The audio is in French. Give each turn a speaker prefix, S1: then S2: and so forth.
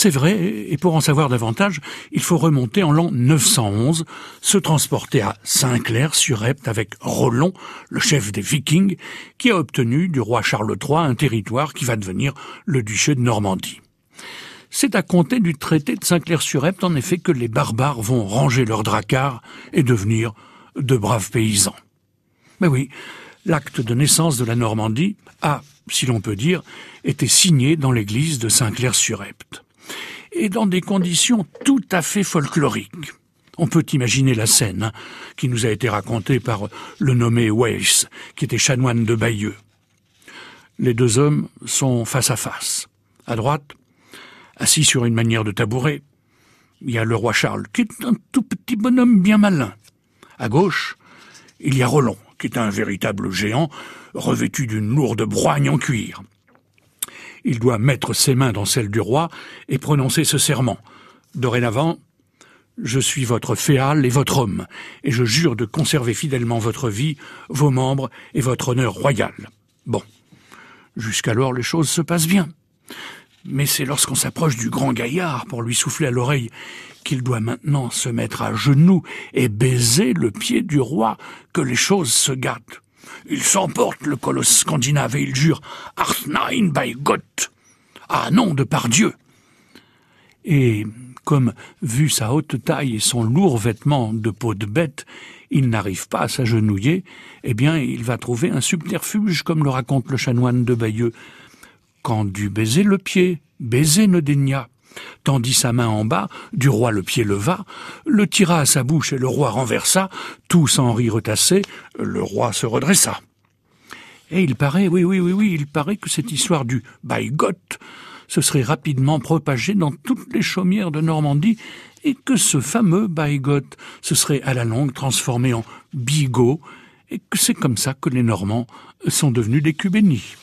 S1: C'est vrai, et pour en savoir davantage, il faut remonter en l'an 911, se transporter à Saint-Clair-sur-Epte avec Rollon, le chef des Vikings, qui a obtenu du roi Charles III un territoire qui va devenir le duché de Normandie. C'est à compter du traité de Saint-Clair-sur-Epte, en effet, que les barbares vont ranger leurs dracars et devenir de braves paysans. Mais oui, l'acte de naissance de la Normandie a, si l'on peut dire, été signé dans l'église de Saint-Clair-sur-Epte. Et dans des conditions tout à fait folkloriques. On peut imaginer la scène hein, qui nous a été racontée par le nommé Weiss, qui était chanoine de Bayeux. Les deux hommes sont face à face. À droite, assis sur une manière de tabouret, il y a le roi Charles, qui est un tout petit bonhomme bien malin. À gauche, il y a Roland, qui est un véritable géant, revêtu d'une lourde broigne en cuir. Il doit mettre ses mains dans celles du roi et prononcer ce serment. Dorénavant, je suis votre féal et votre homme, et je jure de conserver fidèlement votre vie, vos membres et votre honneur royal. Bon. Jusqu'alors les choses se passent bien. Mais c'est lorsqu'on s'approche du grand gaillard pour lui souffler à l'oreille qu'il doit maintenant se mettre à genoux et baiser le pied du roi que les choses se gâtent. Il s'emporte, le colosse scandinave, et il jure Arthnein by Gott Ah non, de par Dieu Et comme, vu sa haute taille et son lourd vêtement de peau de bête, il n'arrive pas à s'agenouiller, eh bien, il va trouver un subterfuge, comme le raconte le chanoine de Bayeux. Quand dut baiser le pied, baiser ne daigna tendit sa main en bas, du roi le pied leva, le tira à sa bouche et le roi renversa, tous en retassés, le roi se redressa. Et il paraît, oui, oui, oui, oui, il paraît que cette histoire du Baygot se serait rapidement propagée dans toutes les chaumières de Normandie et que ce fameux Baygot se serait à la longue transformé en Bigot et que c'est comme ça que les Normands sont devenus des Cubénis.